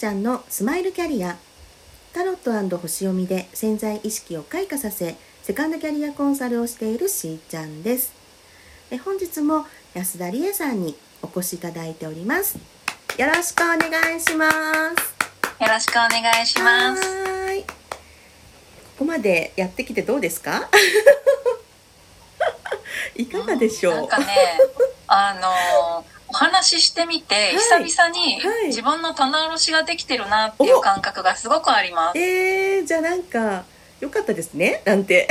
ちゃんのスマイルキャリア。タロット星読みで潜在意識を開花させセカンドキャリアコンサルをしているしーちゃんです。え本日も安田理恵さんにお越しいただいております。よろしくお願いします。よろしくお願いします。はい。ここまでやってきてどうですか？いかがでしょう、なんかねあのお話ししてみて、はい、久々に自分の棚卸しができてるなっていう感覚がすごくあります。えー、じゃあなんか良かったですね？なんて。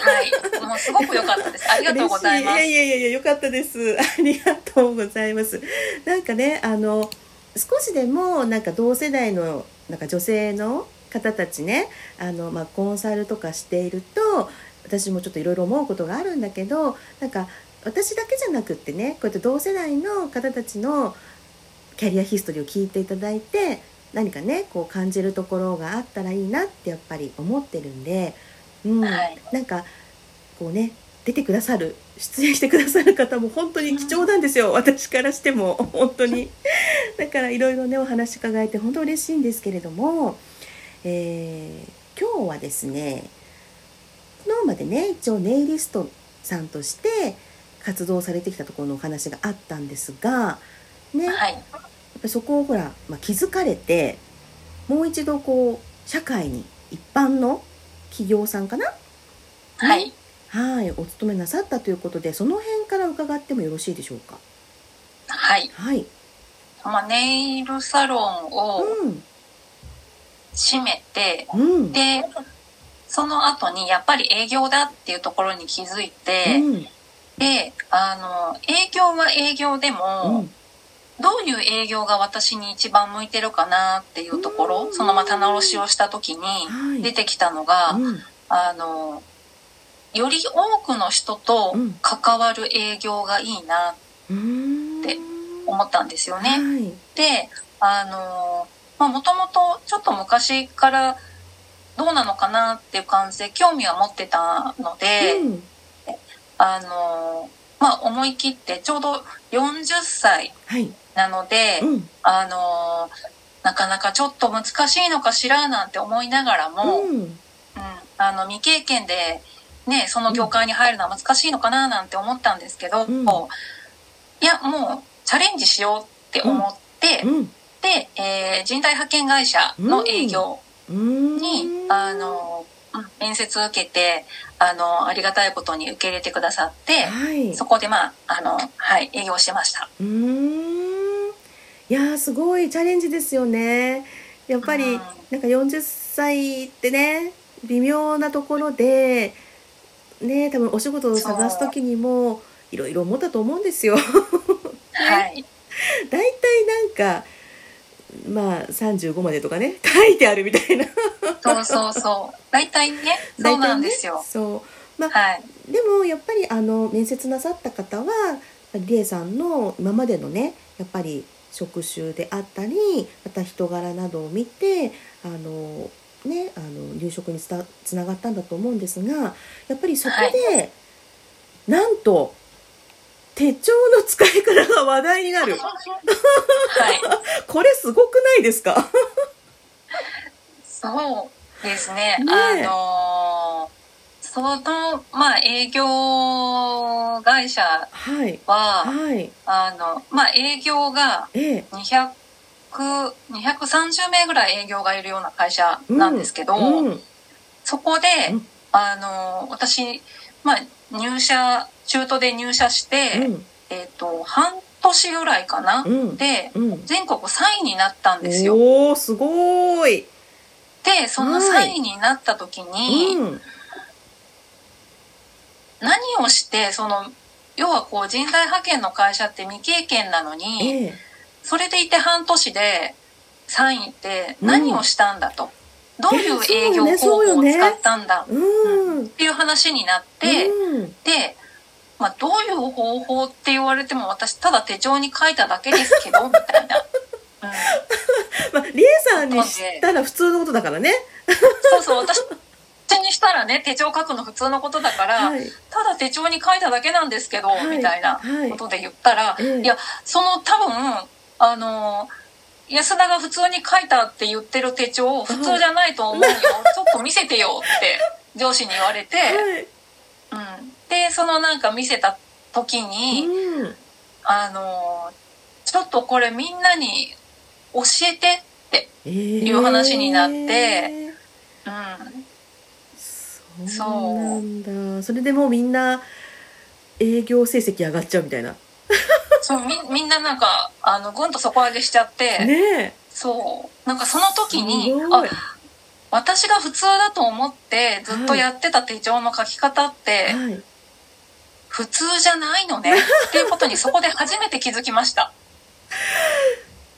はい、もうすごく良かったです。ありがとうございます。いやいやいや良かったです。ありがとうございます。なんかねあの少しでもなんか同世代のなんか女性の方たちねあの、まあ、コンサルとかしていると私もちょっといろいろ思うことがあるんだけどなんか私だけじゃなくってねこうやって同世代の方たちのキャリアヒストリーを聞いていただいて何かねこう感じるところがあったらいいなってやっぱり思ってるんで、うんはい、なんかこうね出てくださる出演してくださる方も本当に貴重なんですよ、私からしても本当に。だからいろいろねお話伺えて本当嬉しいんですけれども、えー、今日はですね昨日までね一応ネイリストさんとして活動されてきたところのお話があったんですが、ね、はい、やっぱそこをほら、まあ、気づかれてもう一度こう社会に一般の企業さんかな、はい、はいお勤めなさったということでその辺から伺ってもよろしいでしょうか？はい、はい。まあ、ネイルサロンを閉めて、うん、でその後にやっぱり営業だっていうところに気づいて、うんで、あの、営業は営業でも、うん、どういう営業が私に一番向いてるかなっていうところ、そのまた直しをした時に出てきたのが、はいうん、あの、より多くの人と関わる営業がいいなって思ったんですよね。はい、で、あの、まあ、もともとちょっと昔からどうなのかなっていう感じで興味は持ってたので、うんあのまあ思い切ってちょうど40歳なので、はいうん、あのなかなかちょっと難しいのかしらなんて思いながらも、うん、うん、あの未経験でねその業界に入るのは難しいのかななんて思ったんですけど、うん、いやもうチャレンジしようって思って、で、えー、人材派遣会社の営業に、あの面接を受けてあのありがたいことに受け入れてくださって、はい、そこでまああの、はい、営業してました。うん。いやすごいチャレンジですよね。やっぱり、うん、なんか40歳ってね微妙なところでね多分お仕事を探す時にもいろいろ思ったと思うんですよ。はい、大体なんかまあ35までとかね 書いてあるみたいな。そうそうそう。大体ねそうなんですよ、ね、そう。まあ、はい、でもやっぱりあの面接なさった方はりえさんの今までのねやっぱり職種であったりまた人柄などを見てあのねあの入職につつながったんだと思うんですがやっぱりそこで、はい、なんと手帳の使い方が話題になる。はい。これすごくないですか？そうですね。ねあのその、まあ、営業会社は、はい、はい、あの、まあ、営業が200、え。え、230名ぐらい営業がいるような会社なんですけど、うん。うん、そこで、うん、あの、私、まあ、入社中途で入社して、うん、えっ、ー、と半年ぐらいかな、うん、で、全国3位になったんですよ。おーすごい。でその3位になった時に、何をしてその要はこう人材派遣の会社って未経験なのに、えー、それでいて半年で3位って何をしたんだと。どういう営業方法を使ったんだ、うん、っていう話になって、うん、で、まあ、どういう方法って言われても私ただ手帳に書いただけですけど みたいな。うん、まあ、リエさんにしたら普通のことだからね。そうそう私にしたらね手帳書くの普通のことだから、はい、ただ手帳に書いただけなんですけど、はい、みたいなことで言ったら、はい、いやその多分あの安田が普通に書いたって言ってる手帳普通じゃないと思うよ、ちょっと見せてよって上司に言われて、でそのなんか見せた時に、うん、あのちょっとこれみんなに教えてっていう話になって、えー、うん、そう。なんだ。それでもうみんな営業成績上がっちゃうみたいな。そうみみんななんかあのぐんと底上げしちゃってねそう。なんかその時にあ私が普通だと思ってずっとやってた手帳の書き方って、はい、普通じゃないのね。っていうことにそこで初めて気づきました。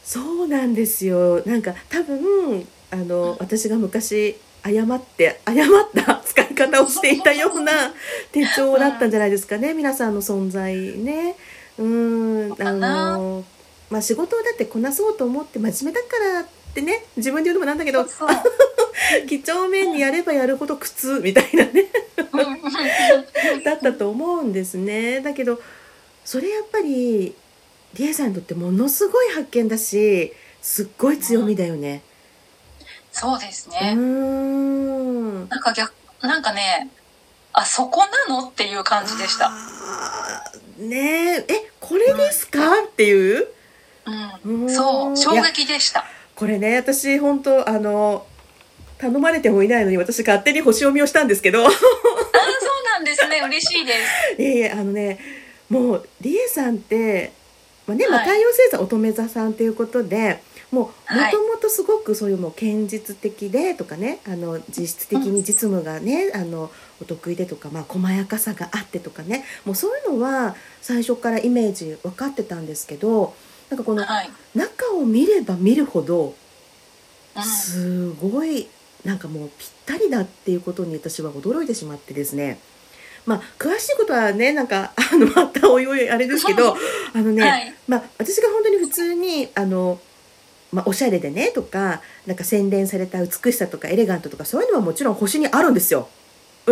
そうなんですよ。なんか多分あの、うん、私が昔誤って誤った使い方をしていたような手帳だったんじゃないですかね、うん、皆さんの存在ね。うんあのまあ仕事をだってこなそうと思って真面目だからってね。自分で言うのもなんだけど 几帳面にやればやるほど苦痛みたいなね。だったと思うんですね。だけどそれやっぱりリエさんにとってものすごい発見だしすっごい強みだよね、うん、そうですね。うん。なんか逆なんかねあそこなのっていう感じでした。ね。ええこれですか、うん、っていう、うん、そう衝撃でした。これね私本当あの頼まれてもいないのに私勝手に星読みをしたんですけど。あそうなんですね。嬉しいです。ええあのねもうリエさんってまあね、まあ、太陽星座乙女座さんということで、もうもともとすごくそういうもう堅実的でとかねあの実質的に実務がね、あのお得意でとか、まあ、細やかさがあってとかねもうそういうのは最初からイメージ分かってたんですけどなんかこの中を見れば見るほどすごいなんかもうぴったりだっていうことに私は驚いてしまってですね。まあ、詳しいことはねなんかあのまたおいおいあれですけどあのね、はい、まあ、私が本当に普通にあのまあ、おしゃれでねとかなんか洗練された美しさとかエレガントとかそういうのはもちろん星にあるんですよ。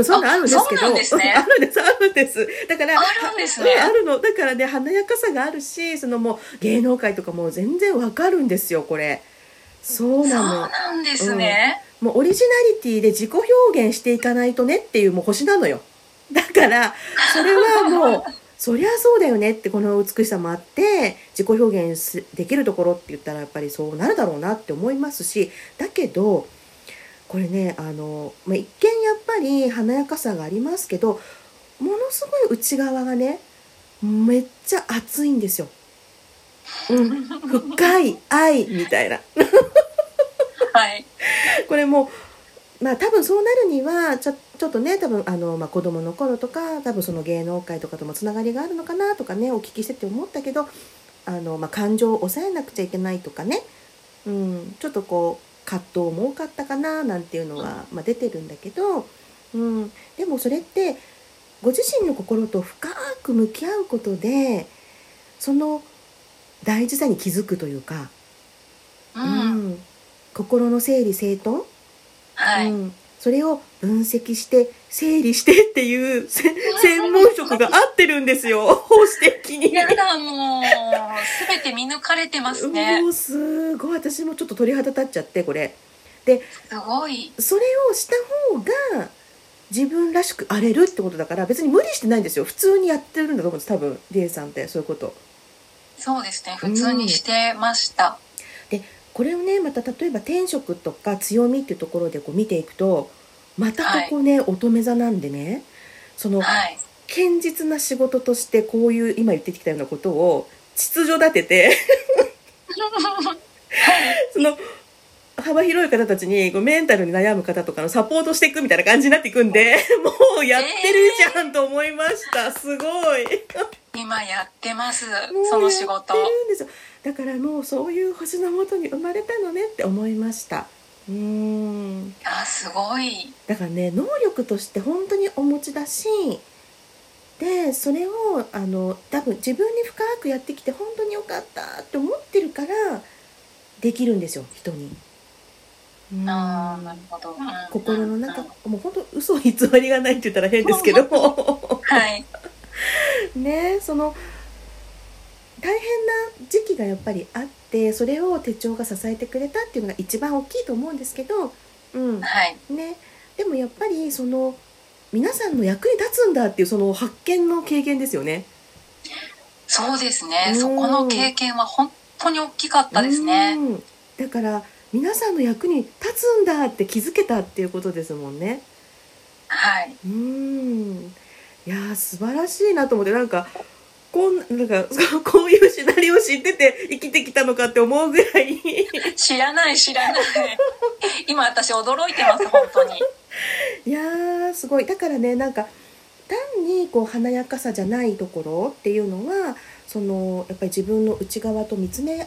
そういうのあるんですけど、あるんです、ね、あるんです、あるんです。だから、あるんですね。あるの。だからね、華やかさがあるし、そのもう芸能界とかも全然わかるんですよ、これ。そうなの。そうなんですね、うん、もうオリジナリティで自己表現していかないとねっていうもう星なのよ。だから、それはもう、そりゃそうだよねってこの美しさもあって自己表現できるところって言ったらやっぱりそうなるだろうなって思いますしだけどこれねあの、まあ、一見やっぱり華やかさがありますけどものすごい内側がねめっちゃ熱いんですよ。うん、深い愛みたいな。はい。これもまあ多分そうなるにはちょちょっとね多分あの、まあ、子供の頃とか多分その芸能界とかともつながりがあるのかなとかねお聞きしてて思ったけどあの、まあ、感情を抑えなくちゃいけないとかね、うん、ちょっとこう葛藤も多かったかななんていうのは、まあ、出てるんだけど、うん、でもそれってご自身の心と深く向き合うことでその大事さに気づくというか、うん、うん、心の整理整頓？はい、うん、それを分析して整理してっていう専門職が合ってるんですよ。保守的に。やだもう全て見抜かれてますね。もうすごい。私もちょっと鳥肌立っちゃってこれ。ですごい。それをした方が自分らしく荒れるってことだから別に無理してないんですよ。普通にやってるんだと思うんです多分。リエさんってそういうこと。そうですね。普通にしてました、これをねまた例えば天職とか強みっていうところでこう見ていくとまたここね、はい、乙女座なんでねその、はい、堅実な仕事としてこういう今言ってきたようなことを秩序立ててその幅広い方たちにメンタルに悩む方とかのサポートしていくみたいな感じになっていくんでもうやってるじゃんと思いました、すごい今やってます。その仕事。だからもうそういう星のもとに生まれたのねって思いました。うん。あすごい。だからね能力として本当にお持ちだしでそれをあの多分自分に深くやってきて本当によかったって思ってるからできるんですよ人に。あなるほど、心の中、もう本当嘘偽りがないって言ったら変ですけど はいねその大変な時期がやっぱりあってでそれを手帳が支えてくれたっていうのが一番大きいと思うんですけど、うんはいね、でもやっぱりその皆さんの役に立つんだっていうその発見の経験ですよね。そうですね、そこの経験は本当に大きかったですね。だから皆さんの役に立つんだって気づけたっていうことですもんね。はい。うん。いや素晴らしいなと思ってなんかこんなんか こういうシナリオ知ってて生きてきたのかって思うぐらい。知らない知らない。今私驚いてます本当に。いやすごい。だからねなんか単にこう華やかさじゃないところっていうのはそのやっぱり自分の内側と見つめ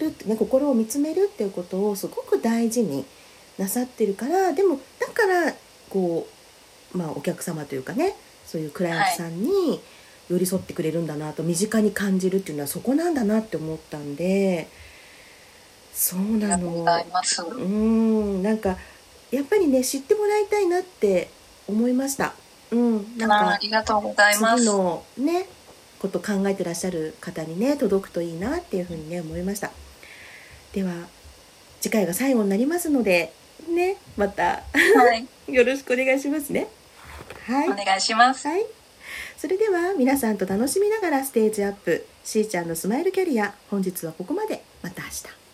るってね心を見つめるっていうことをすごく大事になさってるからでもだからこうまあお客様というかねそういうクライアントさんに寄り添ってくれるんだなと身近に感じるっていうのはそこなんだなって思ったんでそうなの。うん。なんかやっぱりね知ってもらいたいなって思いました。うん、なんかありがとうございます。次のねこと考えてらっしゃる方にね届くといいなっていうふうにね思いました。では次回が最後になりますのでねまた、はい、よろしくお願いしますねはい。お願いします、はい、それでは皆さんと楽しみながらステージアップ。しーちゃんのスマイルキャリア。本日はここまで。また明日